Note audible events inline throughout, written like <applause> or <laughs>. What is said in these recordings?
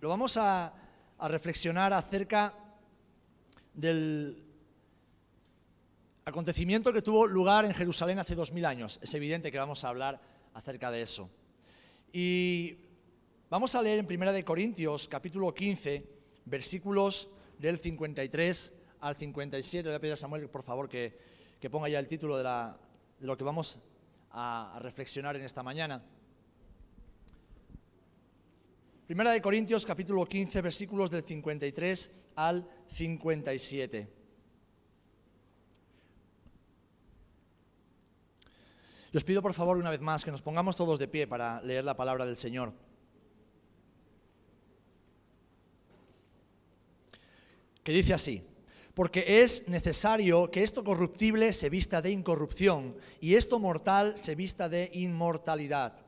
lo vamos a, reflexionar acerca del acontecimiento que tuvo lugar en Jerusalén hace dos mil años. Es evidente que vamos a hablar acerca de eso. Y vamos a leer en Primera de Corintios, capítulo 15, versículos del 53 al 57. Le voy a pedir a Samuel, por favor, que, ponga ya el título de, lo que vamos a reflexionar en esta mañana. Primera de Corintios capítulo 15 versículos del 53 al 57. Y os pido por favor una vez más que nos pongamos todos de pie para leer la palabra del Señor. Que dice así, porque es necesario que esto corruptible se vista de incorrupción y esto mortal se vista de inmortalidad.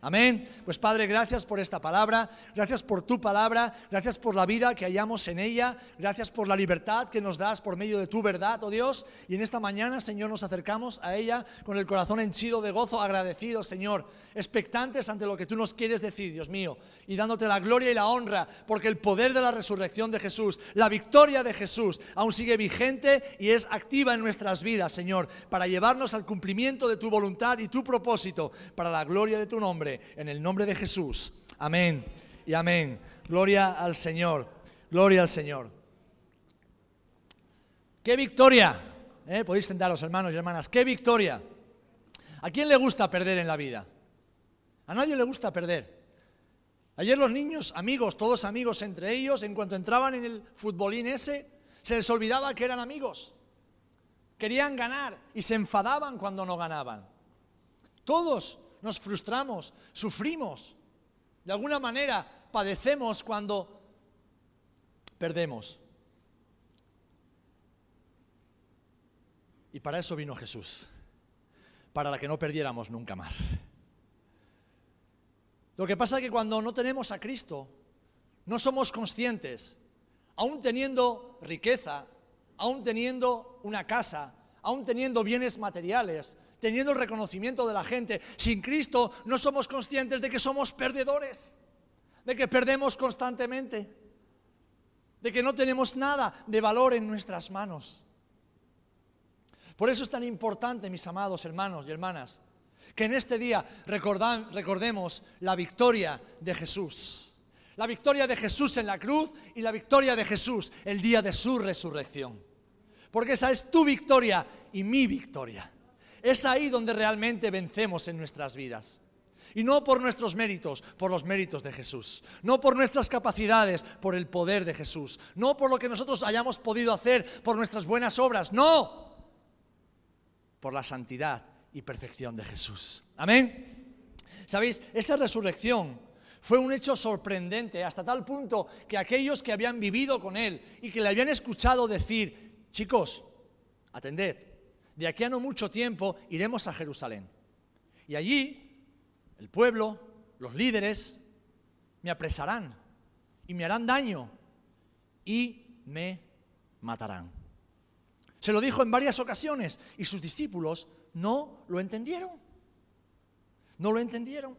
Amén. Pues Padre, gracias por esta palabra, gracias por tu palabra, gracias por la vida que hallamos en ella, gracias por la libertad que nos das por medio de tu verdad, oh Dios. Y en esta mañana, Señor, nos acercamos a ella con el corazón henchido de gozo, agradecidos, Señor, expectantes ante lo que tú nos quieres decir, Dios mío, y dándote la gloria y la honra, porque el poder de la resurrección de Jesús, la victoria de Jesús, aún sigue vigente y es activa en nuestras vidas, Señor, para llevarnos al cumplimiento de tu voluntad y tu propósito, para la gloria de tu nombre en el nombre de Jesús. Amén y amén. Gloria al Señor, gloria al Señor. ¡Qué victoria! ¿Eh? Podéis sentaros, hermanos y hermanas. ¡Qué victoria! ¿A quién le gusta perder en la vida? A nadie le gusta perder. Ayer los niños, amigos, todos amigos entre ellos, en cuanto entraban en el futbolín ese, se les olvidaba que eran amigos. Querían ganar y se enfadaban cuando no ganaban. Todos nos frustramos, sufrimos. De alguna manera padecemos cuando perdemos. Y para eso vino Jesús, para que no perdiéramos nunca más. Lo que pasa es que cuando no tenemos a Cristo, no somos conscientes, aún teniendo riqueza, aún teniendo una casa, aún teniendo bienes materiales, teniendo el reconocimiento de la gente. Sin Cristo no somos conscientes de que somos perdedores, de que perdemos constantemente, de que no tenemos nada de valor en nuestras manos. Por eso es tan importante, mis amados hermanos y hermanas, que en este día recordemos la victoria de Jesús. La victoria de Jesús en la cruz y la victoria de Jesús el día de su resurrección. Porque esa es tu victoria y mi victoria. Es ahí donde realmente vencemos en nuestras vidas. Y no por nuestros méritos, por los méritos de Jesús. No por nuestras capacidades, por el poder de Jesús. No por lo que nosotros hayamos podido hacer, por nuestras buenas obras. No. Por la santidad y perfección de Jesús. Amén. ¿Sabéis? Esa resurrección fue un hecho sorprendente hasta tal punto que aquellos que habían vivido con Él y que le habían escuchado decir, chicos, atended, de aquí a no mucho tiempo iremos a Jerusalén. Y allí el pueblo, los líderes, me apresarán y me harán daño y me matarán. Se lo dijo en varias ocasiones y sus discípulos no lo entendieron. No lo entendieron.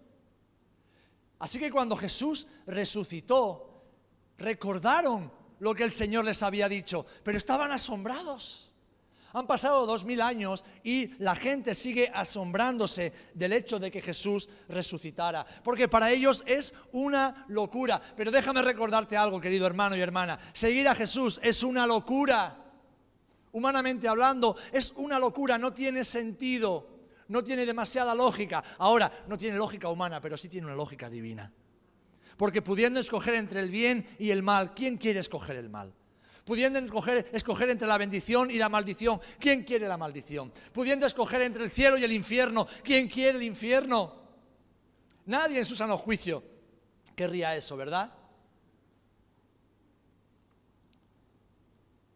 Así que cuando Jesús resucitó, recordaron lo que el Señor les había dicho, pero estaban asombrados. Han pasado dos mil años y la gente sigue asombrándose del hecho de que Jesús resucitara, porque para ellos es una locura. Pero déjame recordarte algo, querido hermano y hermana, seguir a Jesús es una locura. Humanamente hablando, es una locura, no tiene sentido, no tiene demasiada lógica. Ahora, no tiene lógica humana, pero sí tiene una lógica divina. Porque pudiendo escoger entre el bien y el mal, ¿quién quiere escoger el mal? pudiendo escoger, entre la bendición y la maldición. ¿Quién quiere la maldición? Pudiendo escoger entre el cielo y el infierno. ¿Quién quiere el infierno? Nadie en su sano juicio querría eso, ¿verdad?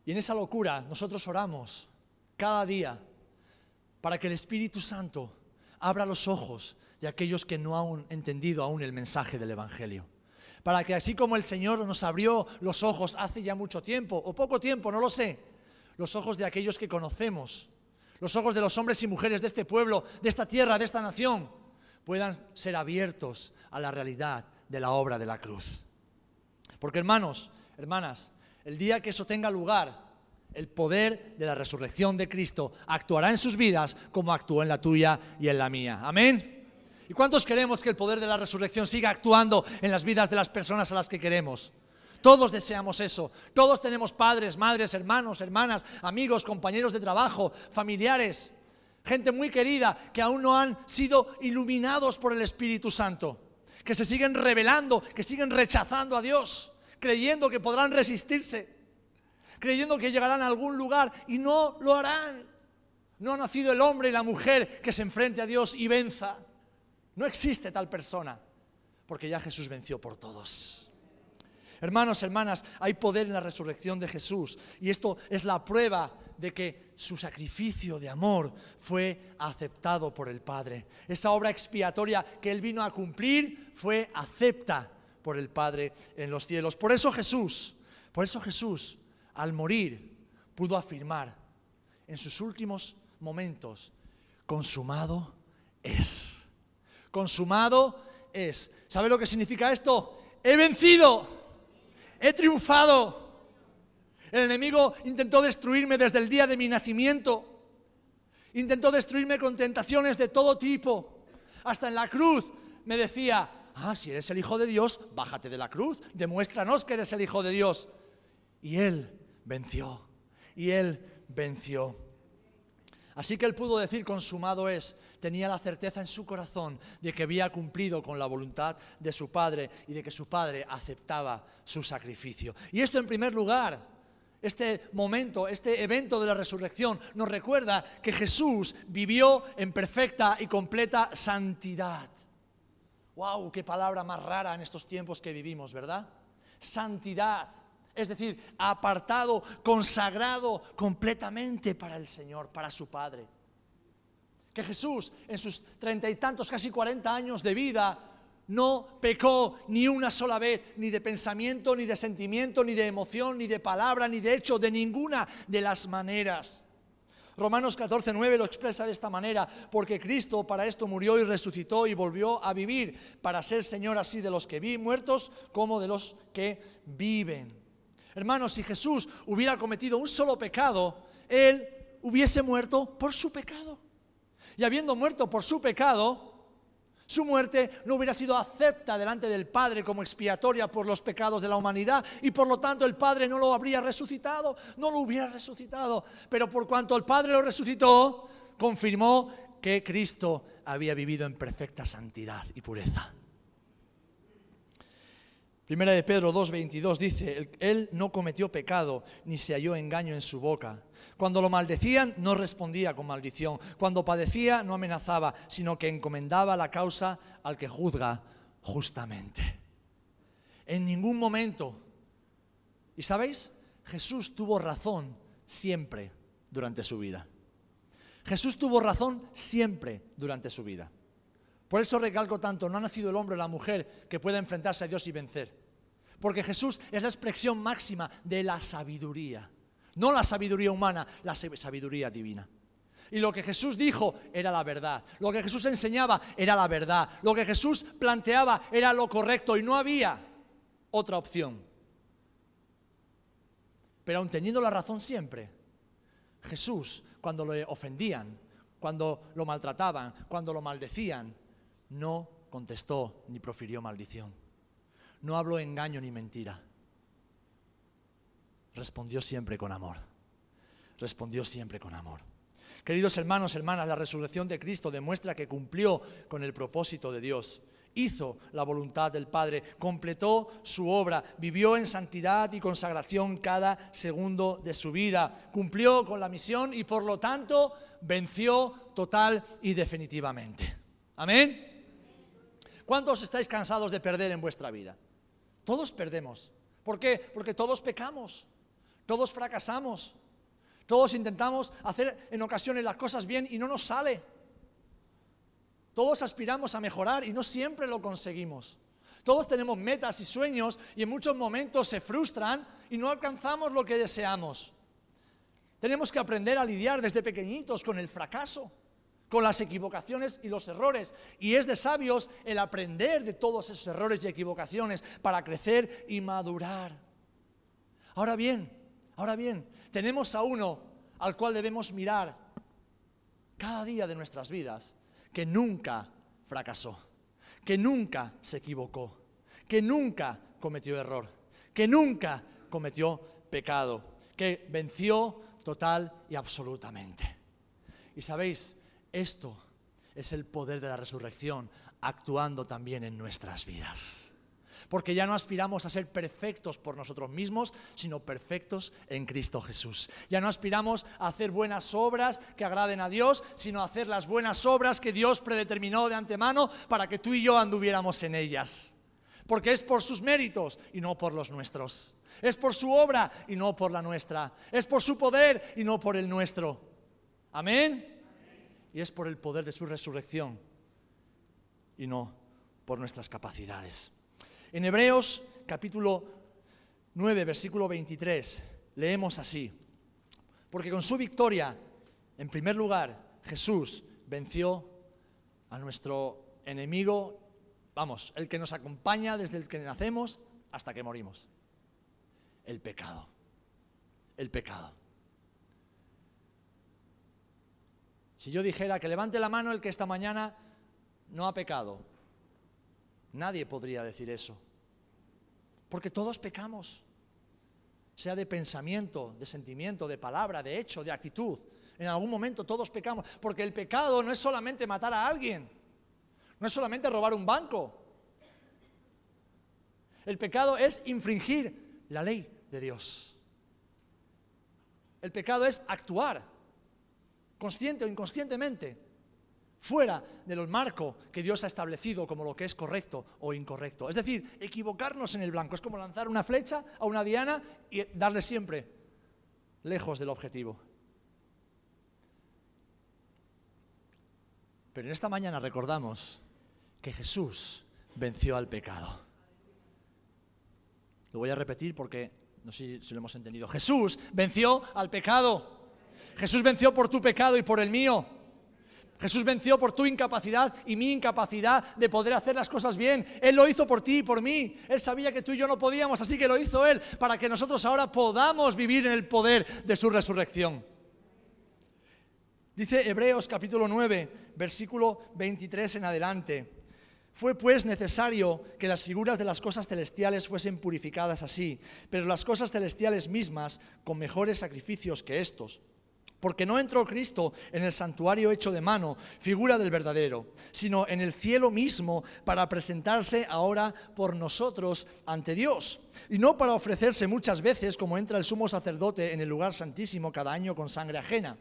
Y en esa locura nosotros oramos cada día para que el Espíritu Santo abra los ojos de aquellos que no han entendido aún el mensaje del Evangelio. Para que así como el Señor nos abrió los ojos hace ya mucho tiempo, o poco tiempo, no lo sé, los ojos de aquellos que conocemos, los ojos de los hombres y mujeres de este pueblo, de esta tierra, de esta nación, puedan ser abiertos a la realidad de la obra de la cruz. Porque hermanos, hermanas, el día que eso tenga lugar, el poder de la resurrección de Cristo actuará en sus vidas como actuó en la tuya y en la mía. Amén. ¿Y cuántos queremos que el poder de la resurrección siga actuando en las vidas de las personas a las que queremos? Todos deseamos eso. Todos tenemos padres, madres, hermanos, hermanas, amigos, compañeros de trabajo, familiares, gente muy querida que aún no han sido iluminados por el Espíritu Santo, que se siguen rebelando, que siguen rechazando a Dios, creyendo que podrán resistirse creyendo que llegarán a algún lugar y no lo harán. No ha nacido el hombre y la mujer que se enfrente a Dios y venza. No existe tal persona, porque ya Jesús venció por todos. Hermanos, hermanas, hay poder en la resurrección de Jesús y esto es la prueba de que su sacrificio de amor fue aceptado por el Padre. Esa obra expiatoria que Él vino a cumplir fue acepta por el Padre en los cielos. Por eso Jesús, por eso Jesús al morir, pudo afirmar en sus últimos momentos, consumado es. Consumado es. ¿Sabe lo que significa esto? He vencido, he triunfado. El enemigo intentó destruirme desde el día de mi nacimiento. Intentó destruirme con tentaciones de todo tipo. Hasta en la cruz me decía, ah, si eres el Hijo de Dios, bájate de la cruz, demuéstranos que eres el Hijo de Dios. Y él venció. Y él venció. Así que él pudo decir, consumado es, tenía la certeza en su corazón de que había cumplido con la voluntad de su Padre y de que su Padre aceptaba su sacrificio. Y esto en primer lugar, este momento, este evento de la resurrección nos recuerda que Jesús vivió en perfecta y completa santidad. ¡Wow! ¡Qué palabra más rara en estos tiempos que vivimos, ¿verdad? Santidad es decir, apartado, consagrado completamente para el Señor, para su Padre. Que Jesús en sus treinta y tantos, casi cuarenta años de vida, no pecó ni una sola vez, ni de pensamiento, ni de sentimiento, ni de emoción, ni de palabra, ni de hecho, de ninguna de las maneras. Romanos 14, 9 lo expresa de esta manera, porque Cristo para esto murió y resucitó y volvió a vivir, para ser Señor así de los que vi muertos como de los que viven. Hermanos, si Jesús hubiera cometido un solo pecado, Él hubiese muerto por su pecado. Y habiendo muerto por su pecado, su muerte no hubiera sido acepta delante del Padre como expiatoria por los pecados de la humanidad y por lo tanto el Padre no lo habría resucitado, no lo hubiera resucitado. Pero por cuanto el Padre lo resucitó, confirmó que Cristo había vivido en perfecta santidad y pureza. Primera de Pedro 2.22 dice, Él no cometió pecado, ni se halló engaño en su boca. Cuando lo maldecían, no respondía con maldición. Cuando padecía, no amenazaba, sino que encomendaba la causa al que juzga justamente. En ningún momento. ¿Y sabéis? Jesús tuvo razón siempre durante su vida. Jesús tuvo razón siempre durante su vida. Por eso recalco tanto, no ha nacido el hombre o la mujer que pueda enfrentarse a Dios y vencer. Porque Jesús es la expresión máxima de la sabiduría. No la sabiduría humana, la sabiduría divina. Y lo que Jesús dijo era la verdad. Lo que Jesús enseñaba era la verdad. Lo que Jesús planteaba era lo correcto y no había otra opción. Pero aun teniendo la razón siempre, Jesús, cuando le ofendían, cuando lo maltrataban, cuando lo maldecían, no contestó ni profirió maldición no habló engaño ni mentira. Respondió siempre con amor. Respondió siempre con amor. Queridos hermanos, hermanas, la resurrección de Cristo demuestra que cumplió con el propósito de Dios. Hizo la voluntad del Padre, completó su obra, vivió en santidad y consagración cada segundo de su vida, cumplió con la misión y por lo tanto venció total y definitivamente. Amén. ¿Cuántos estáis cansados de perder en vuestra vida? Todos perdemos. ¿Por qué? Porque todos pecamos. Todos fracasamos. Todos intentamos hacer en ocasiones las cosas bien y no nos sale. Todos aspiramos a mejorar y no siempre lo conseguimos. Todos tenemos metas y sueños y en muchos momentos se frustran y no alcanzamos lo que deseamos. Tenemos que aprender a lidiar desde pequeñitos con el fracaso, con las equivocaciones y los errores. Y es de sabios el aprender de todos esos errores y equivocaciones para crecer y madurar. Ahora bien, ahora bien, tenemos a uno al cual debemos mirar cada día de nuestras vidas, que nunca fracasó, que nunca se equivocó, que nunca cometió error, que nunca cometió pecado, que venció total y absolutamente. Y sabéis, esto es el poder de la resurrección actuando también en nuestras vidas porque ya no aspiramos a ser perfectos por nosotros mismos, sino perfectos en Cristo Jesús. Ya no aspiramos a hacer buenas obras que agraden a Dios, sino a hacer las buenas obras que Dios predeterminó de antemano para que tú y yo anduviéramos en ellas. Porque es por sus méritos y no por los nuestros. Es por su obra y no por la nuestra. Es por su poder y no por el nuestro. Amén. Y es por el poder de su resurrección y no por nuestras capacidades. En Hebreos capítulo 9, versículo 23, leemos así, porque con su victoria, en primer lugar, Jesús venció a nuestro enemigo, vamos, el que nos acompaña desde el que nacemos hasta que morimos, el pecado, el pecado. Si yo dijera que levante la mano el que esta mañana no ha pecado, Nadie podría decir eso. Porque todos pecamos. Sea de pensamiento, de sentimiento, de palabra, de hecho, de actitud. En algún momento todos pecamos. Porque el pecado no es solamente matar a alguien. No es solamente robar un banco. El pecado es infringir la ley de Dios. El pecado es actuar, consciente o inconscientemente, fuera de los marcos que Dios ha establecido como lo que es correcto o incorrecto. Es decir, equivocarnos en el blanco. Es como lanzar una flecha a una diana y darle siempre lejos del objetivo. Pero en esta mañana recordamos que Jesús venció al pecado. Lo voy a repetir porque no sé si lo hemos entendido. Jesús venció al pecado. Jesús venció por tu pecado y por el mío. Jesús venció por tu incapacidad y mi incapacidad de poder hacer las cosas bien. Él lo hizo por ti y por mí. Él sabía que tú y yo no podíamos, así que lo hizo Él para que nosotros ahora podamos vivir en el poder de su resurrección. Dice Hebreos capítulo 9, versículo 23 en adelante. Fue pues necesario que las figuras de las cosas celestiales fuesen purificadas así, pero las cosas celestiales mismas con mejores sacrificios que estos porque no entró Cristo en el santuario hecho de mano, figura del verdadero, sino en el cielo mismo para presentarse ahora por nosotros ante Dios. Y no para ofrecerse muchas veces como entra el sumo sacerdote en el lugar santísimo cada año con sangre ajena.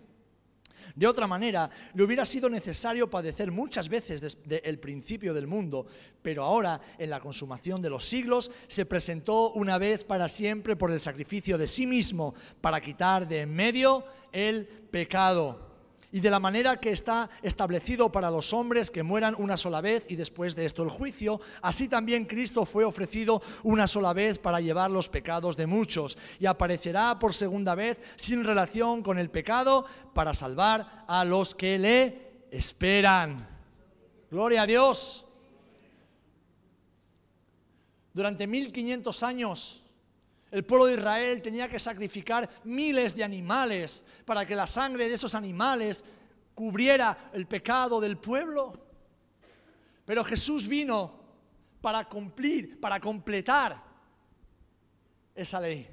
De otra manera, le hubiera sido necesario padecer muchas veces desde el principio del mundo, pero ahora, en la consumación de los siglos, se presentó una vez para siempre por el sacrificio de sí mismo para quitar de en medio el pecado. Y de la manera que está establecido para los hombres que mueran una sola vez y después de esto el juicio, así también Cristo fue ofrecido una sola vez para llevar los pecados de muchos y aparecerá por segunda vez sin relación con el pecado para salvar a los que le esperan. Gloria a Dios. Durante 1500 años el pueblo de Israel tenía que sacrificar miles de animales para que la sangre de esos animales cubriera el pecado del pueblo. Pero Jesús vino para cumplir, para completar esa ley.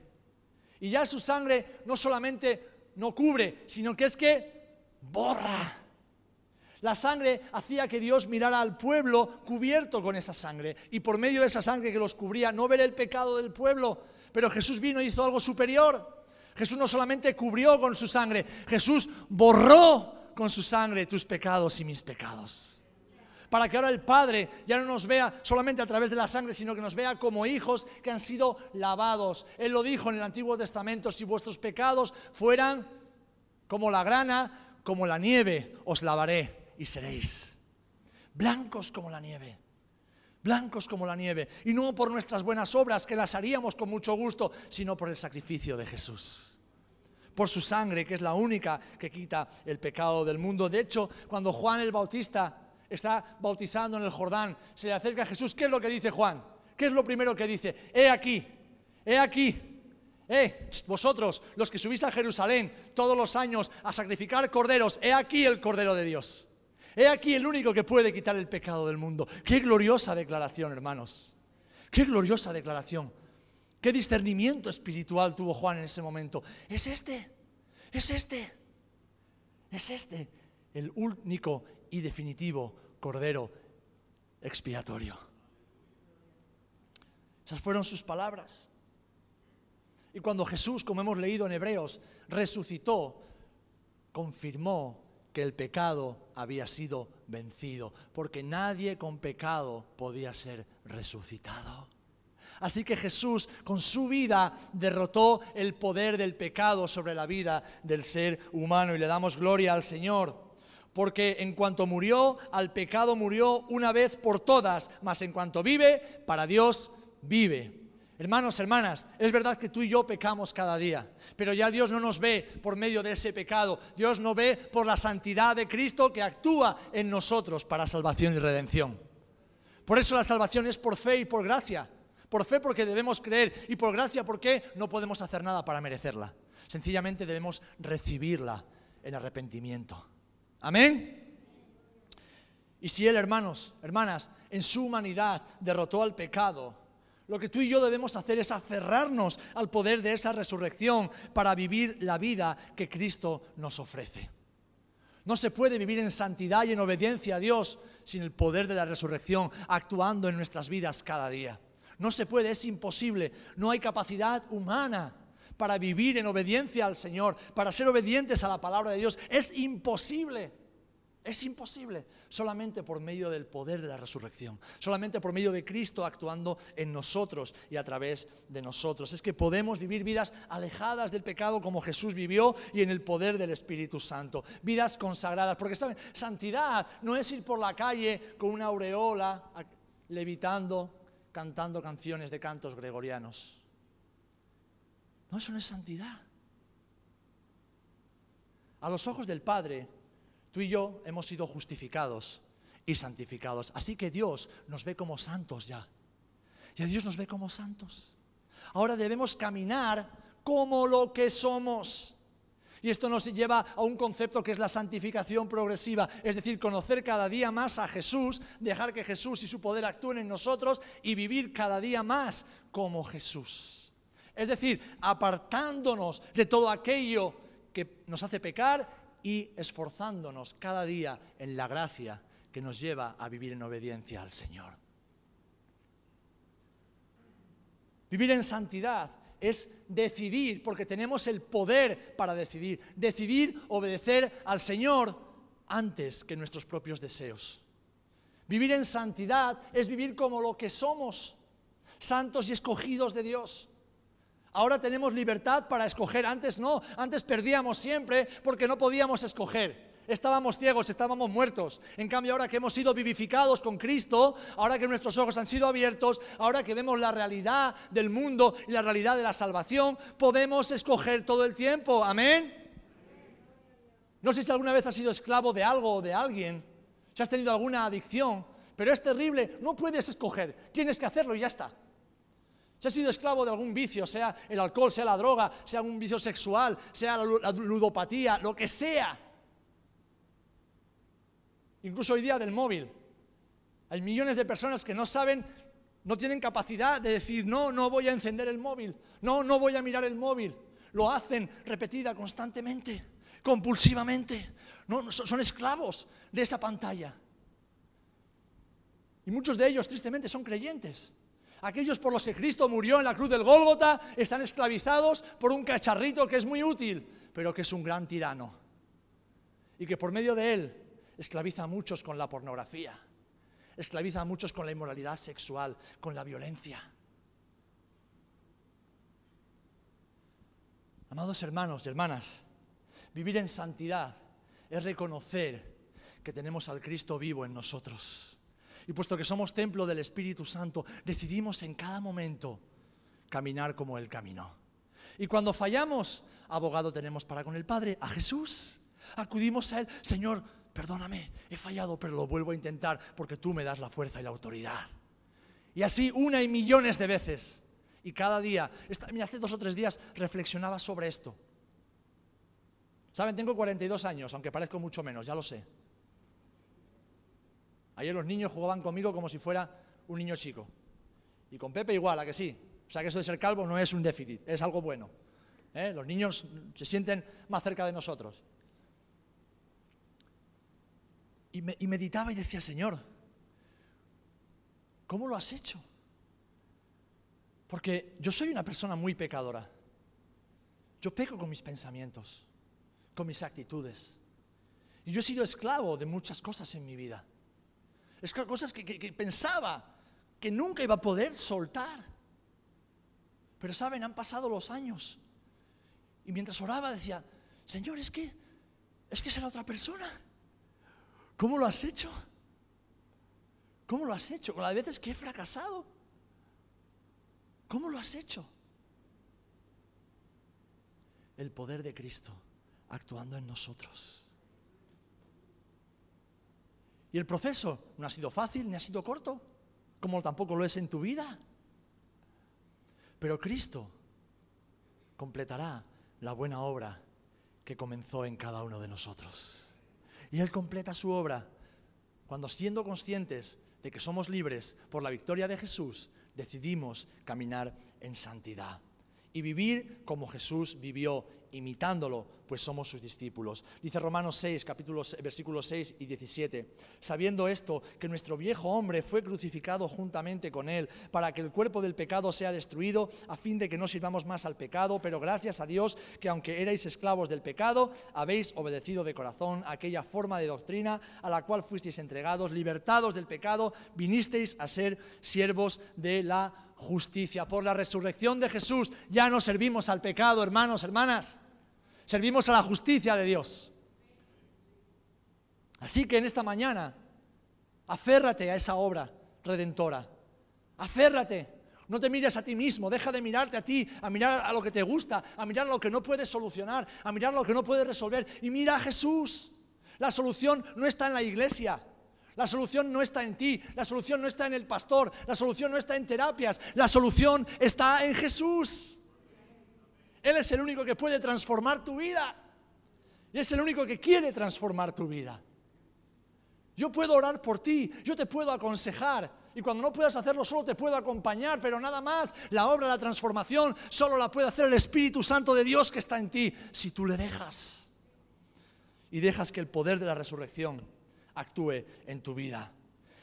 Y ya su sangre no solamente no cubre, sino que es que borra. La sangre hacía que Dios mirara al pueblo cubierto con esa sangre. Y por medio de esa sangre que los cubría, no ver el pecado del pueblo, pero Jesús vino y hizo algo superior. Jesús no solamente cubrió con su sangre, Jesús borró con su sangre tus pecados y mis pecados. para que ahora el Padre ya no nos vea solamente a través de la sangre, sino que nos vea como hijos que han sido lavados. Él lo dijo en el Antiguo Testamento, si vuestros pecados fueran como la grana, como la nieve, os lavaré y seréis blancos como la nieve blancos como la nieve, y no por nuestras buenas obras, que las haríamos con mucho gusto, sino por el sacrificio de Jesús por su sangre, que es la única que quita el pecado del mundo. De hecho, cuando Juan el Bautista está bautizando en el Jordán, se le acerca a Jesús, ¿qué es lo que dice Juan? ¿Qué es lo primero que dice? He aquí, he aquí, eh, vosotros, los que subís a Jerusalén todos los años a sacrificar corderos, he aquí el Cordero de Dios. He aquí el único que puede quitar el pecado del mundo. Qué gloriosa declaración, hermanos. Qué gloriosa declaración. Qué discernimiento espiritual tuvo Juan en ese momento. Es este, es este, es este el único y definitivo Cordero expiatorio. Esas fueron sus palabras. Y cuando Jesús, como hemos leído en Hebreos, resucitó, confirmó que el pecado había sido vencido, porque nadie con pecado podía ser resucitado. Así que Jesús con su vida derrotó el poder del pecado sobre la vida del ser humano y le damos gloria al Señor. Porque en cuanto murió, al pecado murió una vez por todas, mas en cuanto vive, para Dios vive. Hermanos, hermanas, es verdad que tú y yo pecamos cada día, pero ya Dios no nos ve por medio de ese pecado. Dios nos ve por la santidad de Cristo que actúa en nosotros para salvación y redención. Por eso la salvación es por fe y por gracia. Por fe porque debemos creer y por gracia porque no podemos hacer nada para merecerla. Sencillamente debemos recibirla en arrepentimiento. Amén. Y si Él, hermanos, hermanas, en su humanidad derrotó al pecado, lo que tú y yo debemos hacer es aferrarnos al poder de esa resurrección para vivir la vida que Cristo nos ofrece. No se puede vivir en santidad y en obediencia a Dios sin el poder de la resurrección actuando en nuestras vidas cada día. No se puede, es imposible. No hay capacidad humana para vivir en obediencia al Señor, para ser obedientes a la palabra de Dios. Es imposible. Es imposible. Solamente por medio del poder de la resurrección. Solamente por medio de Cristo actuando en nosotros y a través de nosotros. Es que podemos vivir vidas alejadas del pecado como Jesús vivió y en el poder del Espíritu Santo. Vidas consagradas. Porque, ¿saben? Santidad no es ir por la calle con una aureola levitando cantando canciones de cantos gregorianos. No, eso no es santidad. A los ojos del Padre, tú y yo hemos sido justificados y santificados. Así que Dios nos ve como santos ya. Y Dios nos ve como santos. Ahora debemos caminar como lo que somos. Y esto nos lleva a un concepto que es la santificación progresiva, es decir, conocer cada día más a Jesús, dejar que Jesús y su poder actúen en nosotros y vivir cada día más como Jesús. Es decir, apartándonos de todo aquello que nos hace pecar y esforzándonos cada día en la gracia que nos lleva a vivir en obediencia al Señor. Vivir en santidad es decidir, porque tenemos el poder para decidir, decidir obedecer al Señor antes que nuestros propios deseos. Vivir en santidad es vivir como lo que somos, santos y escogidos de Dios. Ahora tenemos libertad para escoger, antes no, antes perdíamos siempre porque no podíamos escoger estábamos ciegos, estábamos muertos. En cambio, ahora que hemos sido vivificados con Cristo, ahora que nuestros ojos han sido abiertos, ahora que vemos la realidad del mundo y la realidad de la salvación, podemos escoger todo el tiempo. Amén. No sé si alguna vez has sido esclavo de algo o de alguien, si has tenido alguna adicción, pero es terrible, no puedes escoger, tienes que hacerlo y ya está. Si has sido esclavo de algún vicio, sea el alcohol, sea la droga, sea un vicio sexual, sea la ludopatía, lo que sea, incluso hoy día del móvil. Hay millones de personas que no saben, no tienen capacidad de decir, no, no voy a encender el móvil, no, no voy a mirar el móvil. Lo hacen repetida constantemente, compulsivamente. No, son esclavos de esa pantalla. Y muchos de ellos, tristemente, son creyentes. Aquellos por los que Cristo murió en la cruz del Gólgota están esclavizados por un cacharrito que es muy útil, pero que es un gran tirano. Y que por medio de él esclaviza a muchos con la pornografía, esclaviza a muchos con la inmoralidad sexual, con la violencia. Amados hermanos y hermanas, vivir en santidad es reconocer que tenemos al Cristo vivo en nosotros. Y puesto que somos templo del Espíritu Santo, decidimos en cada momento caminar como Él caminó. Y cuando fallamos, abogado tenemos para con el Padre, a Jesús. Acudimos a Él, Señor, perdóname, he fallado, pero lo vuelvo a intentar porque tú me das la fuerza y la autoridad. Y así una y millones de veces. Y cada día, mira, hace dos o tres días reflexionaba sobre esto. Saben, tengo 42 años, aunque parezco mucho menos, ya lo sé. Ayer los niños jugaban conmigo como si fuera un niño chico. Y con Pepe igual, a que sí. O sea que eso de ser calvo no es un déficit, es algo bueno. ¿eh? Los niños se sienten más cerca de nosotros. Y, y meditaba y decía, Señor, ¿cómo lo has hecho? Porque yo soy una persona muy pecadora. Yo peco con mis pensamientos, con mis actitudes. Y yo he sido esclavo de muchas cosas en mi vida. Es cosas que, pensaba que nunca iba a poder soltar. Pero saben, han pasado los años. Y mientras oraba decía, Señor, es que, es que será otra persona. ¿Cómo lo has hecho? ¿Cómo lo has hecho? Con las veces que he fracasado. ¿Cómo lo has hecho? El poder de Cristo actuando en nosotros. Y el proceso no ha sido fácil ni ha sido corto, como tampoco lo es en tu vida. Pero Cristo completará la buena obra que comenzó en cada uno de nosotros. Y Él completa su obra cuando siendo conscientes de que somos libres por la victoria de Jesús, decidimos caminar en santidad y vivir como Jesús vivió imitándolo, pues somos sus discípulos. Dice Romanos 6, capítulos, versículos 6 y 17, sabiendo esto, que nuestro viejo hombre fue crucificado juntamente con él, para que el cuerpo del pecado sea destruido, a fin de que no sirvamos más al pecado, pero gracias a Dios que aunque erais esclavos del pecado, habéis obedecido de corazón aquella forma de doctrina a la cual fuisteis entregados, libertados del pecado, vinisteis a ser siervos de la justicia. Por la resurrección de Jesús ya no servimos al pecado, hermanos, hermanas. Servimos a la justicia de Dios. Así que en esta mañana, aférrate a esa obra redentora. Aférrate. No te mires a ti mismo, deja de mirarte a ti, a mirar a lo que te gusta, a mirar lo que no puedes solucionar, a mirar lo que no puedes resolver y mira a Jesús. La solución no está en la iglesia, la solución no está en ti, la solución no está en el pastor, la solución no está en terapias, la solución está en Jesús. Él es el único que puede transformar tu vida. Y es el único que quiere transformar tu vida. Yo puedo orar por ti, yo te puedo aconsejar. Y cuando no puedas hacerlo, solo te puedo acompañar, pero nada más. La obra la transformación solo la puede hacer el Espíritu Santo de Dios que está en ti, si tú le dejas. Y dejas que el poder de la resurrección actúe en tu vida.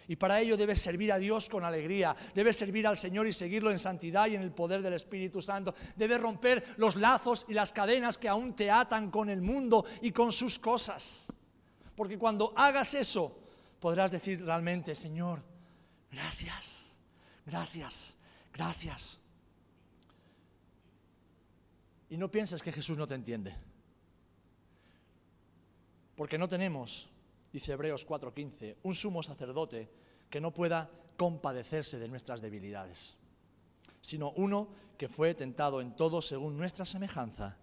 Y para ello debes servir a Dios con alegría, debes servir al Señor y seguirlo en santidad y en el poder del Espíritu Santo. Debes romper los lazos y las cadenas que aún te atan con el mundo y con sus cosas. Porque cuando hagas eso, podrás decir realmente, Señor, gracias, gracias, gracias. Y no pienses que Jesús no te entiende. Porque no tenemos dice Hebreos 4:15, un sumo sacerdote que no pueda compadecerse de nuestras debilidades, sino uno que fue tentado en todo según nuestra semejanza,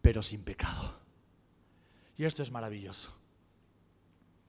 pero sin pecado. Y esto es maravilloso.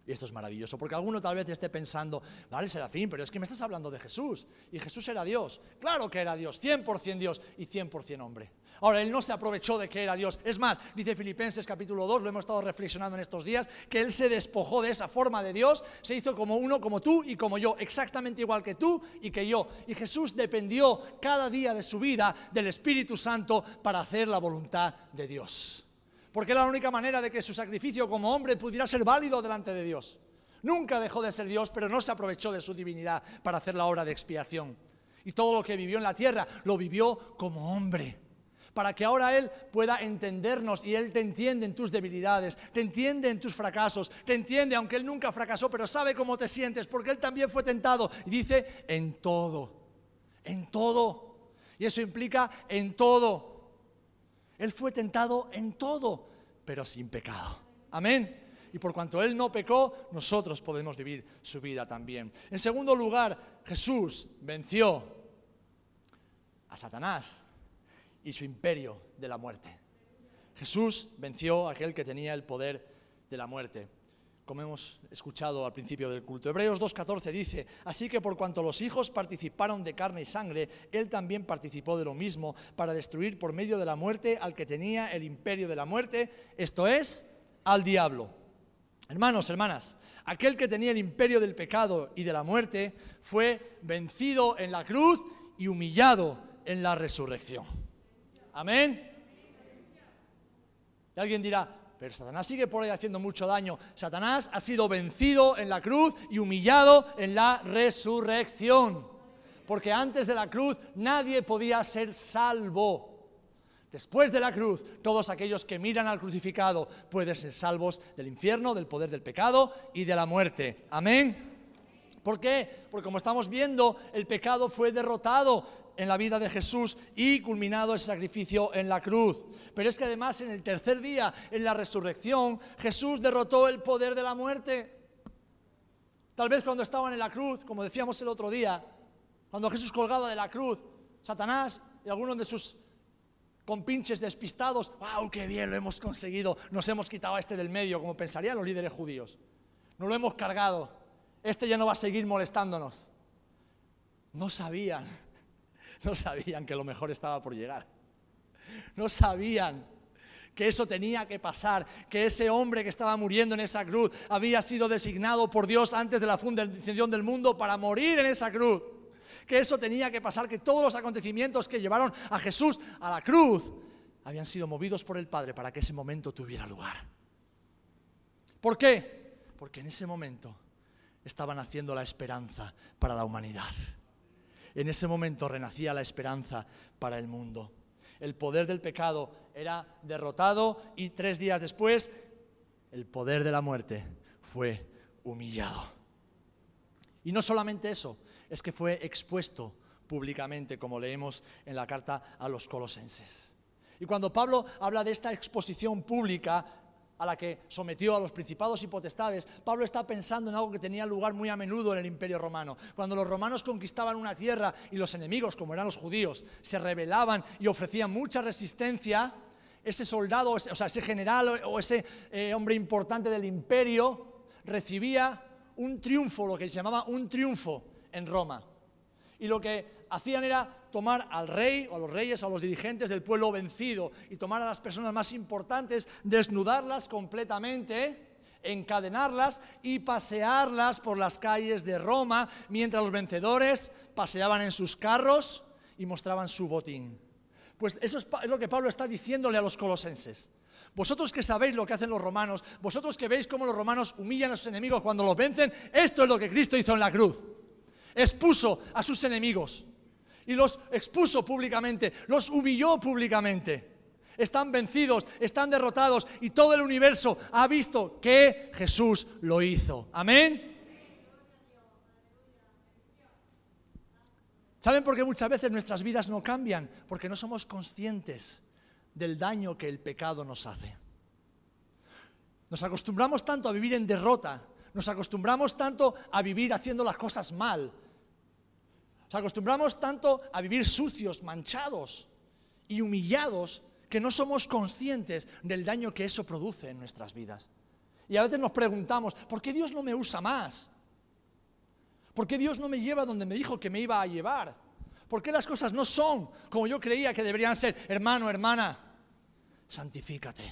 Y esto es maravilloso, porque alguno tal vez esté pensando, vale, Serafín, pero es que me estás hablando de Jesús. Y Jesús era Dios. Claro que era Dios, 100% Dios y 100% hombre. Ahora, Él no se aprovechó de que era Dios. Es más, dice Filipenses capítulo 2, lo hemos estado reflexionando en estos días, que Él se despojó de esa forma de Dios, se hizo como uno, como tú y como yo, exactamente igual que tú y que yo. Y Jesús dependió cada día de su vida del Espíritu Santo para hacer la voluntad de Dios porque era la única manera de que su sacrificio como hombre pudiera ser válido delante de Dios. Nunca dejó de ser Dios, pero no se aprovechó de su divinidad para hacer la obra de expiación. Y todo lo que vivió en la tierra lo vivió como hombre para que ahora Él pueda entendernos y Él te entiende en tus debilidades, te entiende en tus fracasos, te entiende, aunque Él nunca fracasó, pero sabe cómo te sientes, porque Él también fue tentado. Y dice, en todo, en todo. Y eso implica en todo. Él fue tentado en todo, pero sin pecado. Amén y por cuanto Él no pecó, nosotros podemos vivir su vida también. En segundo lugar, Jesús venció a Satanás y su imperio de la muerte. Jesús venció a aquel que tenía el poder de la muerte, como hemos escuchado al principio del culto. Hebreos 2.14 dice, así que por cuanto los hijos participaron de carne y sangre, Él también participó de lo mismo para destruir por medio de la muerte al que tenía el imperio de la muerte, esto es, al diablo. Hermanos, hermanas, aquel que tenía el imperio del pecado y de la muerte fue vencido en la cruz y humillado en la resurrección. Amén. Y alguien dirá, pero Satanás sigue por ahí haciendo mucho daño. Satanás ha sido vencido en la cruz y humillado en la resurrección. Porque antes de la cruz nadie podía ser salvo. Después de la cruz, todos aquellos que miran al crucificado pueden ser salvos del infierno, del poder del pecado y de la muerte. Amén. ¿Por qué? Porque como estamos viendo, el pecado fue derrotado en la vida de Jesús y culminado el sacrificio en la cruz. Pero es que además en el tercer día, en la resurrección, Jesús derrotó el poder de la muerte. Tal vez cuando estaban en la cruz, como decíamos el otro día, cuando Jesús colgaba de la cruz, Satanás y algunos de sus compinches despistados, ¡wow, qué bien, lo hemos conseguido! Nos hemos quitado a este del medio, como pensarían los líderes judíos. No lo hemos cargado. Este ya no va a seguir molestándonos. No sabían <laughs> no sabían que lo mejor estaba por llegar. No sabían que eso tenía que pasar, que ese hombre que estaba muriendo en esa cruz había sido designado por Dios antes de la fundación del mundo para morir en esa cruz. Que eso tenía que pasar, que todos los acontecimientos que llevaron a Jesús a la cruz habían sido movidos por el Padre para que ese momento tuviera lugar. ¿Por qué? Porque en ese momento estaban haciendo la esperanza para la humanidad. En ese momento renacía la esperanza para el mundo. El poder del pecado era derrotado y tres días después el poder de la muerte fue humillado. Y no solamente eso, es que fue expuesto públicamente, como leemos en la carta a los colosenses. Y cuando Pablo habla de esta exposición pública, a la que sometió a los principados y potestades, Pablo está pensando en algo que tenía lugar muy a menudo en el imperio romano. Cuando los romanos conquistaban una tierra y los enemigos, como eran los judíos, se rebelaban y ofrecían mucha resistencia, ese soldado, o sea, ese general o ese eh, hombre importante del imperio recibía un triunfo, lo que se llamaba un triunfo en Roma. Y lo que hacían era tomar al rey o a los reyes, a los dirigentes del pueblo vencido y tomar a las personas más importantes, desnudarlas completamente, encadenarlas y pasearlas por las calles de Roma mientras los vencedores paseaban en sus carros y mostraban su botín. Pues eso es lo que Pablo está diciéndole a los colosenses. Vosotros que sabéis lo que hacen los romanos, vosotros que veis cómo los romanos humillan a sus enemigos cuando los vencen, esto es lo que Cristo hizo en la cruz. Expuso a sus enemigos y los expuso públicamente, los humilló públicamente. Están vencidos, están derrotados y todo el universo ha visto que Jesús lo hizo. Amén. ¿Saben por qué muchas veces nuestras vidas no cambian? Porque no somos conscientes del daño que el pecado nos hace. Nos acostumbramos tanto a vivir en derrota, nos acostumbramos tanto a vivir haciendo las cosas mal, nos acostumbramos tanto a vivir sucios, manchados y humillados que no somos conscientes del daño que eso produce en nuestras vidas. Y a veces nos preguntamos, ¿por qué Dios no me usa más? ¿Por qué Dios no me lleva donde me dijo que me iba a llevar? ¿Por qué las cosas no son como yo creía que deberían ser? Hermano, hermana, santifícate,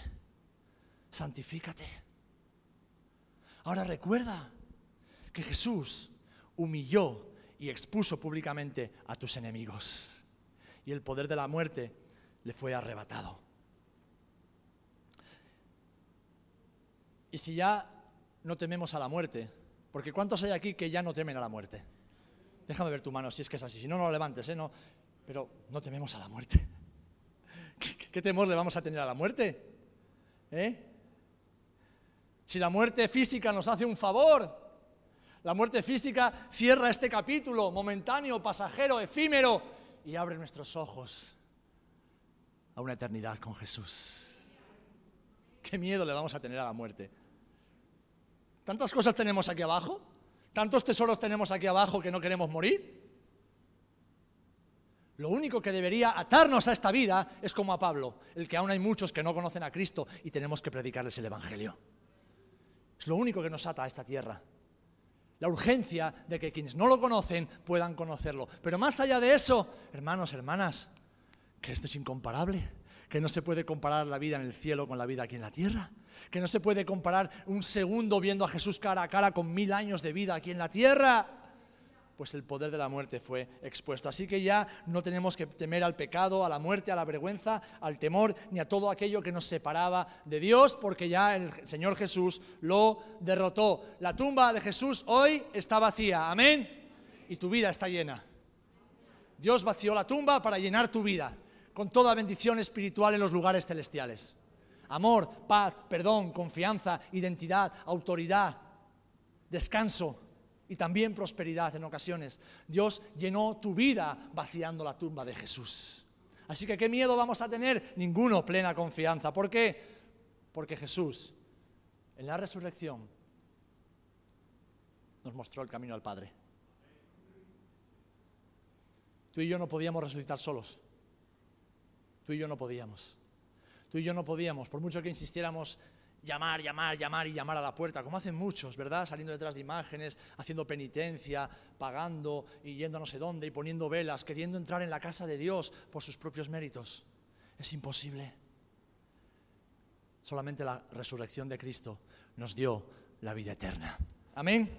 santifícate. Ahora recuerda que Jesús humilló y expuso públicamente a tus enemigos. Y el poder de la muerte le fue arrebatado. Y si ya no tememos a la muerte, porque ¿cuántos hay aquí que ya no temen a la muerte? Déjame ver tu mano si es que es así, si no, no lo levantes, ¿eh? No, pero no tememos a la muerte. <laughs> ¿Qué temor le vamos a tener a la muerte? ¿Eh? Si la muerte física nos hace un favor, la muerte física cierra este capítulo momentáneo, pasajero, efímero y abre nuestros ojos a una eternidad con Jesús. ¿Qué miedo le vamos a tener a la muerte? ¿Tantas cosas tenemos aquí abajo? ¿Tantos tesoros tenemos aquí abajo que no queremos morir? Lo único que debería atarnos a esta vida es como a Pablo, el que aún hay muchos que no conocen a Cristo y tenemos que predicarles el Evangelio. Es lo único que nos ata a esta tierra. La urgencia de que quienes no lo conocen puedan conocerlo. Pero más allá de eso, hermanos, hermanas, que esto es incomparable, que no se puede comparar la vida en el cielo con la vida aquí en la tierra, que no se puede comparar un segundo viendo a Jesús cara a cara con mil años de vida aquí en la tierra pues el poder de la muerte fue expuesto. Así que ya no tenemos que temer al pecado, a la muerte, a la vergüenza, al temor, ni a todo aquello que nos separaba de Dios, porque ya el Señor Jesús lo derrotó. La tumba de Jesús hoy está vacía, amén, y tu vida está llena. Dios vació la tumba para llenar tu vida con toda bendición espiritual en los lugares celestiales. Amor, paz, perdón, confianza, identidad, autoridad, descanso y también prosperidad en ocasiones. Dios llenó tu vida vaciando la tumba de Jesús. Así que ¿qué miedo vamos a tener? Ninguno, plena confianza. ¿Por qué? Porque Jesús en la resurrección nos mostró el camino al Padre. Tú y yo no podíamos resucitar solos. Tú y yo no podíamos. Tú y yo no podíamos, por mucho que insistiéramos llamar, llamar, llamar y llamar a la puerta, como hacen muchos, ¿verdad? Saliendo detrás de imágenes, haciendo penitencia, pagando y yendo a no sé dónde y poniendo velas, queriendo entrar en la casa de Dios por sus propios méritos. Es imposible. Solamente la resurrección de Cristo nos dio la vida eterna. Amén.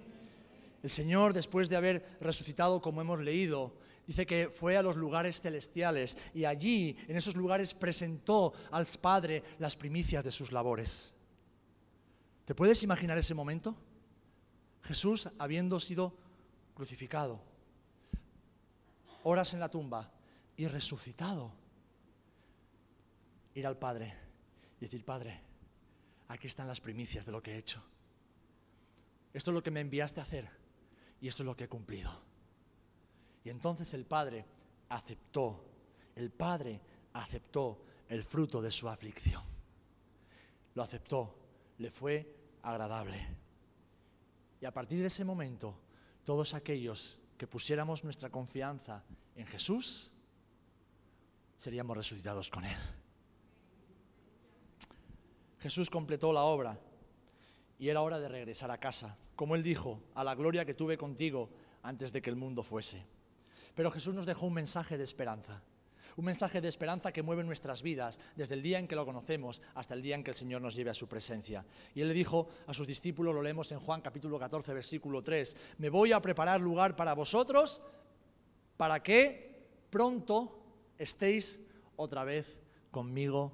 El Señor, después de haber resucitado, como hemos leído, dice que fue a los lugares celestiales y allí, en esos lugares, presentó al Padre las primicias de sus labores. ¿Te puedes imaginar ese momento? Jesús habiendo sido crucificado, horas en la tumba y resucitado, ir al Padre y decir, Padre, aquí están las primicias de lo que he hecho. Esto es lo que me enviaste a hacer y esto es lo que he cumplido. Y entonces el Padre aceptó, el Padre aceptó el fruto de su aflicción. Lo aceptó, le fue agradable. Y a partir de ese momento, todos aquellos que pusiéramos nuestra confianza en Jesús, seríamos resucitados con Él. Jesús completó la obra y era hora de regresar a casa, como Él dijo, a la gloria que tuve contigo antes de que el mundo fuese. Pero Jesús nos dejó un mensaje de esperanza un mensaje de esperanza que mueve nuestras vidas desde el día en que lo conocemos hasta el día en que el Señor nos lleve a su presencia. Y Él le dijo a sus discípulos, lo leemos en Juan capítulo 14, versículo 3, me voy a preparar lugar para vosotros para que pronto estéis otra vez conmigo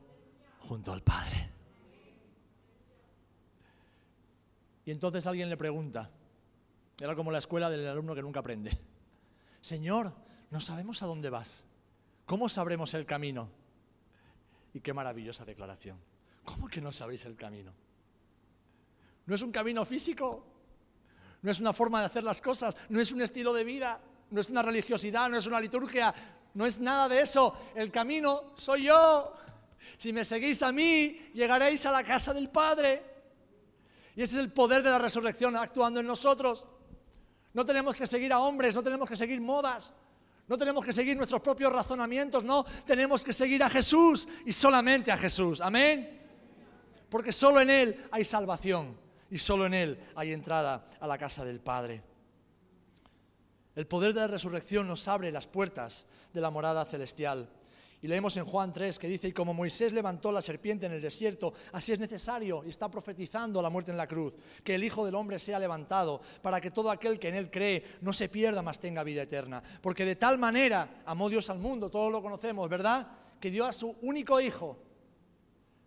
junto al Padre. Y entonces alguien le pregunta, era como la escuela del alumno que nunca aprende, Señor, no sabemos a dónde vas. ¿Cómo sabremos el camino? Y qué maravillosa declaración. ¿Cómo que no sabéis el camino? No es un camino físico, no es una forma de hacer las cosas, no es un estilo de vida, no es una religiosidad, no es una liturgia, no es nada de eso. El camino soy yo. Si me seguís a mí, llegaréis a la casa del Padre. Y ese es el poder de la resurrección actuando en nosotros. No tenemos que seguir a hombres, no tenemos que seguir modas, no tenemos que seguir nuestros propios razonamientos, no, tenemos que seguir a Jesús y solamente a Jesús. Amén. Porque solo en Él hay salvación y solo en Él hay entrada a la casa del Padre. El poder de la resurrección nos abre las puertas de la morada celestial. Y leemos en Juan 3 que dice, y como Moisés levantó la serpiente en el desierto, así es necesario, y está profetizando la muerte en la cruz, que el Hijo del Hombre sea levantado, para que todo aquel que en él cree no se pierda, mas tenga vida eterna. Porque de tal manera amó Dios al mundo, todos lo conocemos, ¿verdad? Que dio a su único Hijo,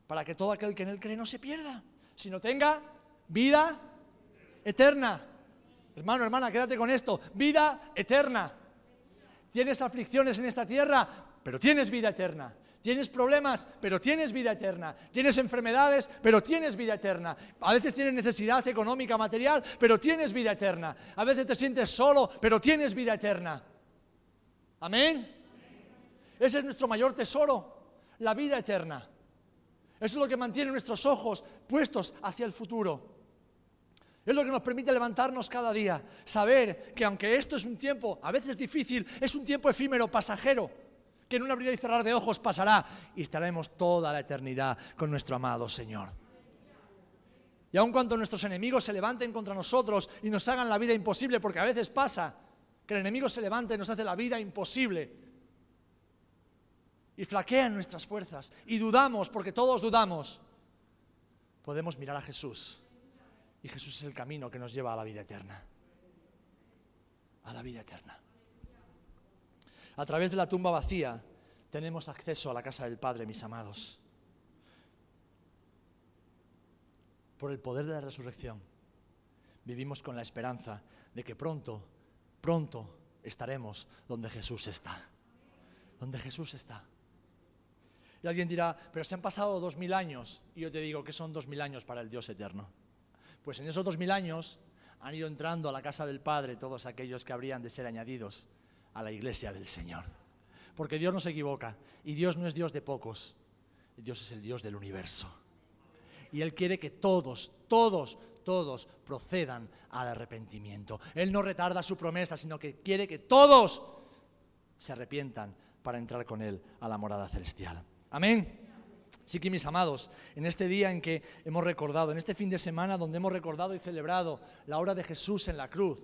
para que todo aquel que en él cree no se pierda, sino tenga vida eterna. Hermano, hermana, quédate con esto, vida eterna. ¿Tienes aflicciones en esta tierra? Pero tienes vida eterna. Tienes problemas, pero tienes vida eterna. Tienes enfermedades, pero tienes vida eterna. A veces tienes necesidad económica, material, pero tienes vida eterna. A veces te sientes solo, pero tienes vida eterna. Amén. Ese es nuestro mayor tesoro, la vida eterna. Eso es lo que mantiene nuestros ojos puestos hacia el futuro. Es lo que nos permite levantarnos cada día, saber que aunque esto es un tiempo a veces difícil, es un tiempo efímero, pasajero, que en un abrir y cerrar de ojos pasará y estaremos toda la eternidad con nuestro amado Señor. Y aun cuando nuestros enemigos se levanten contra nosotros y nos hagan la vida imposible, porque a veces pasa que el enemigo se levanta y nos hace la vida imposible, y flaquean nuestras fuerzas, y dudamos, porque todos dudamos, podemos mirar a Jesús y Jesús es el camino que nos lleva a la vida eterna. A la vida eterna. A través de la tumba vacía tenemos acceso a la casa del Padre, mis amados. Por el poder de la resurrección vivimos con la esperanza de que pronto, pronto estaremos donde Jesús está. Donde Jesús está. Y alguien dirá, pero se han pasado dos mil años. Y yo te digo que son dos mil años para el Dios eterno. Pues en esos dos mil años han ido entrando a la casa del Padre todos aquellos que habrían de ser añadidos a la iglesia del Señor. Porque Dios no se equivoca y Dios no es Dios de pocos, Dios es el Dios del universo. Y Él quiere que todos, todos, todos procedan al arrepentimiento. Él no retarda su promesa, sino que quiere que todos se arrepientan para entrar con Él a la morada celestial. Amén. Sí que mis amados, en este día en que hemos recordado, en este fin de semana donde hemos recordado y celebrado la obra de Jesús en la cruz,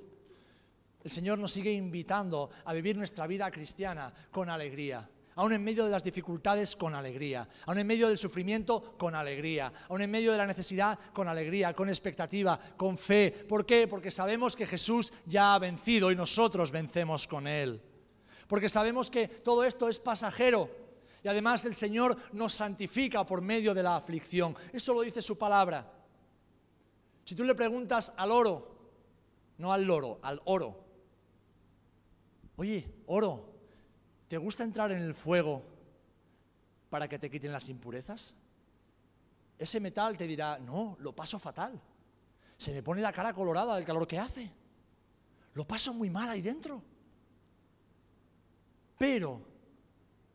el Señor nos sigue invitando a vivir nuestra vida cristiana con alegría. Aún en medio de las dificultades, con alegría. Aún en medio del sufrimiento, con alegría. Aún en medio de la necesidad, con alegría, con expectativa, con fe. ¿Por qué? Porque sabemos que Jesús ya ha vencido y nosotros vencemos con Él. Porque sabemos que todo esto es pasajero y además el Señor nos santifica por medio de la aflicción. Eso lo dice su palabra. Si tú le preguntas al oro, no al loro, al oro, oye, oro, ¿te gusta entrar en el fuego para que te quiten las impurezas? Ese metal te dirá, no, lo paso fatal. Se me pone la cara colorada del calor que hace. Lo paso muy mal ahí dentro. Pero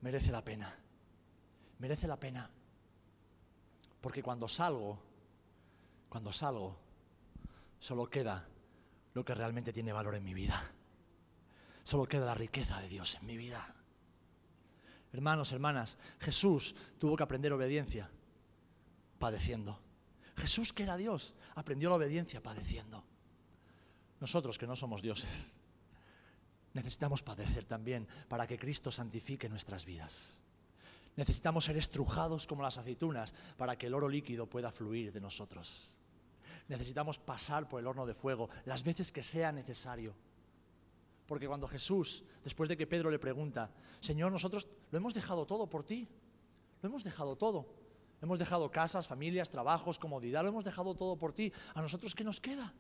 merece la pena. Merece la pena. Porque cuando salgo, cuando salgo, solo queda lo que realmente tiene valor en mi vida. Solo queda la riqueza de Dios en mi vida. Hermanos, hermanas, Jesús tuvo que aprender obediencia padeciendo. Jesús, que era Dios, aprendió la obediencia padeciendo. Nosotros que no somos dioses, necesitamos padecer también para que Cristo santifique nuestras vidas. Necesitamos ser estrujados como las aceitunas para que el oro líquido pueda fluir de nosotros. Necesitamos pasar por el horno de fuego las veces que sea necesario. Porque cuando Jesús, después de que Pedro le pregunta, Señor, nosotros lo hemos dejado todo por ti, lo hemos dejado todo. Hemos dejado casas, familias, trabajos, comodidad, lo hemos dejado todo por ti. ¿A nosotros qué nos queda?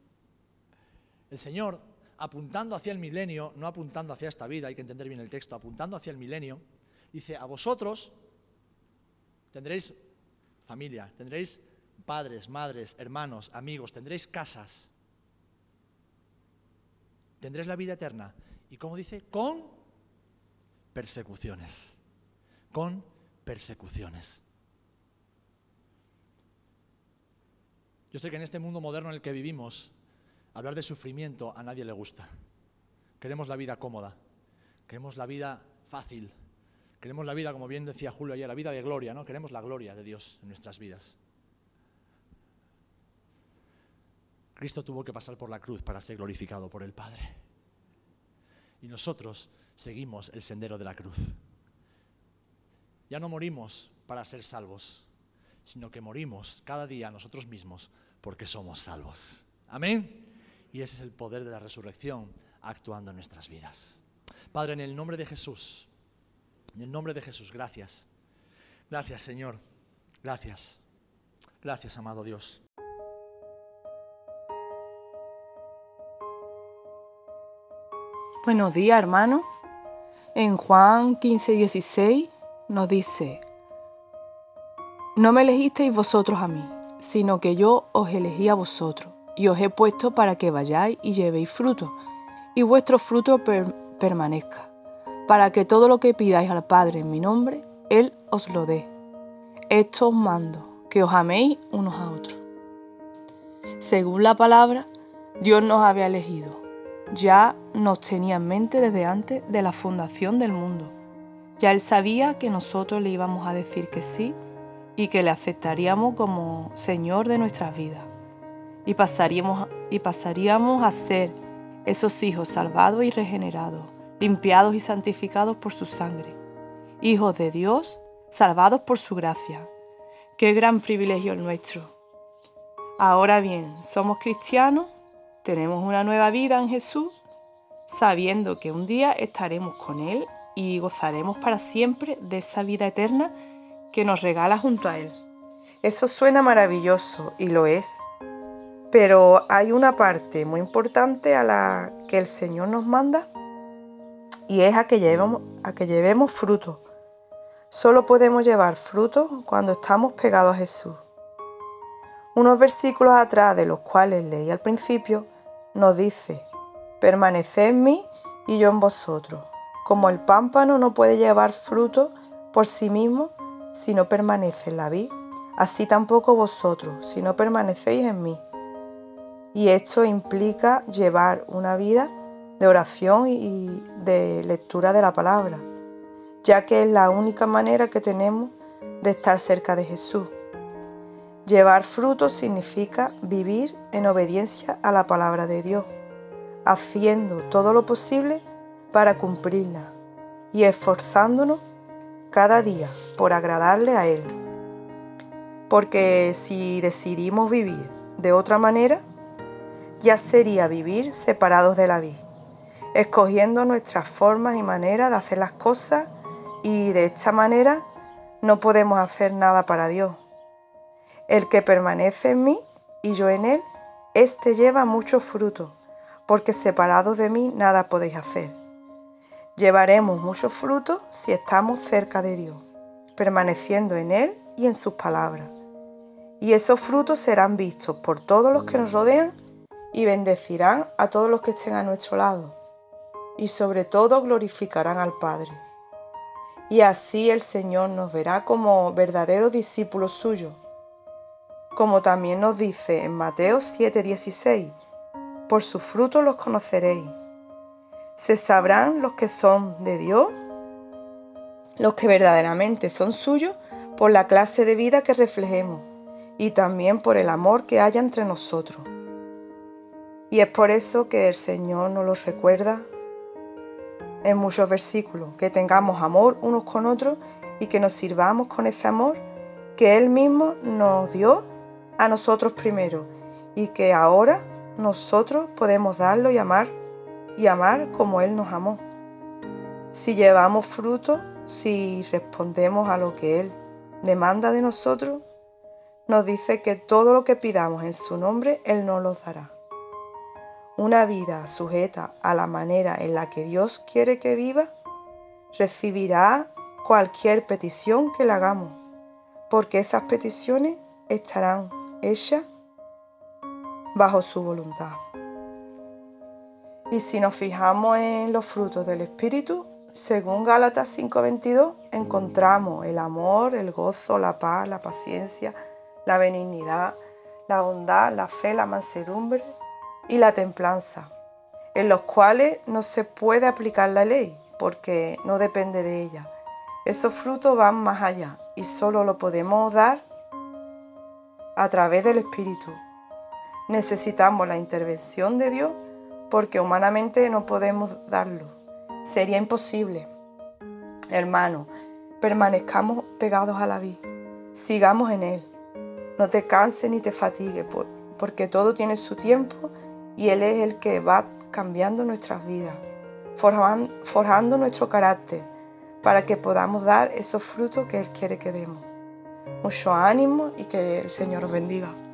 El Señor apuntando hacia el milenio, no apuntando hacia esta vida, hay que entender bien el texto, apuntando hacia el milenio, dice, a vosotros tendréis familia, tendréis padres, madres, hermanos, amigos, tendréis casas, tendréis la vida eterna. Y como dice, con persecuciones, con persecuciones. Yo sé que en este mundo moderno en el que vivimos, Hablar de sufrimiento a nadie le gusta. Queremos la vida cómoda, queremos la vida fácil, queremos la vida, como bien decía Julio ayer, la vida de gloria, ¿no? Queremos la gloria de Dios en nuestras vidas. Cristo tuvo que pasar por la cruz para ser glorificado por el Padre. Y nosotros seguimos el sendero de la cruz. Ya no morimos para ser salvos, sino que morimos cada día nosotros mismos porque somos salvos. Amén y ese es el poder de la resurrección actuando en nuestras vidas. Padre, en el nombre de Jesús, en el nombre de Jesús, gracias. Gracias, Señor. Gracias. Gracias, amado Dios. Buenos días, hermano. En Juan 15, 16 nos dice, No me elegisteis vosotros a mí, sino que yo os elegí a vosotros, y os he puesto para que vayáis y llevéis fruto, y vuestro fruto permanezca, para que todo lo que pidáis al Padre en mi nombre, Él os lo dé. Esto os mando, que os améis unos a otros. Según la palabra, Dios nos había elegido. Ya nos tenía en mente desde antes de la fundación del mundo. Ya Él sabía que nosotros le íbamos a decir que sí y que le aceptaríamos como Señor de nuestras vidas. Y pasaríamos, y pasaríamos a ser esos hijos salvados y regenerados, limpiados y santificados por su sangre. Hijos de Dios, salvados por su gracia. Qué gran privilegio nuestro. Ahora bien, somos cristianos, tenemos una nueva vida en Jesús, sabiendo que un día estaremos con Él y gozaremos para siempre de esa vida eterna que nos regala junto a Él. Eso suena maravilloso y lo es, pero hay una parte muy importante a la que el Señor nos manda y es a que llevemos, a que llevemos fruto. Solo podemos llevar fruto cuando estamos pegados a Jesús. Unos versículos atrás de los cuales leí al principio nos dice, permaneced en mí y yo en vosotros. Como el pámpano no puede llevar fruto por sí mismo, si no permanece en la vid, así tampoco vosotros, si no permanecéis en mí. Y esto implica llevar una vida de oración y de lectura de la palabra, ya que es la única manera que tenemos de estar cerca de Jesús. Llevar fruto significa vivir en obediencia a la palabra de Dios, haciendo todo lo posible para cumplirla y esforzándonos cada día por agradarle a Él. Porque si decidimos vivir de otra manera, ya sería vivir separados de la vida, escogiendo nuestras formas y maneras de hacer las cosas y de esta manera no podemos hacer nada para Dios. El que permanece en mí y yo en él, éste lleva mucho fruto, porque separados de mí nada podéis hacer. Llevaremos mucho fruto si estamos cerca de Dios, permaneciendo en Él y en sus palabras. Y esos frutos serán vistos por todos los que nos rodean y bendecirán a todos los que estén a nuestro lado. Y sobre todo glorificarán al Padre. Y así el Señor nos verá como verdaderos discípulos suyos. Como también nos dice en Mateo 7:16, por sus frutos los conoceréis se sabrán los que son de Dios, los que verdaderamente son suyos, por la clase de vida que reflejemos y también por el amor que haya entre nosotros. Y es por eso que el Señor nos lo recuerda en muchos versículos, que tengamos amor unos con otros y que nos sirvamos con ese amor que Él mismo nos dio a nosotros primero y que ahora nosotros podemos darlo y amar y amar como Él nos amó. Si llevamos fruto, si respondemos a lo que Él demanda de nosotros, nos dice que todo lo que pidamos en su nombre, Él nos lo dará. Una vida sujeta a la manera en la que Dios quiere que viva, recibirá cualquier petición que le hagamos, porque esas peticiones estarán hechas bajo su voluntad. Y si nos fijamos en los frutos del Espíritu, según Gálatas 5:22, encontramos el amor, el gozo, la paz, la paciencia, la benignidad, la bondad, la fe, la mansedumbre y la templanza, en los cuales no se puede aplicar la ley porque no depende de ella. Esos frutos van más allá y solo lo podemos dar a través del Espíritu. Necesitamos la intervención de Dios porque humanamente no podemos darlo. Sería imposible. Hermano, permanezcamos pegados a la vida, sigamos en Él. No te canses ni te fatigues, porque todo tiene su tiempo y Él es el que va cambiando nuestras vidas, forjando nuestro carácter para que podamos dar esos frutos que Él quiere que demos. Mucho ánimo y que el Señor bendiga.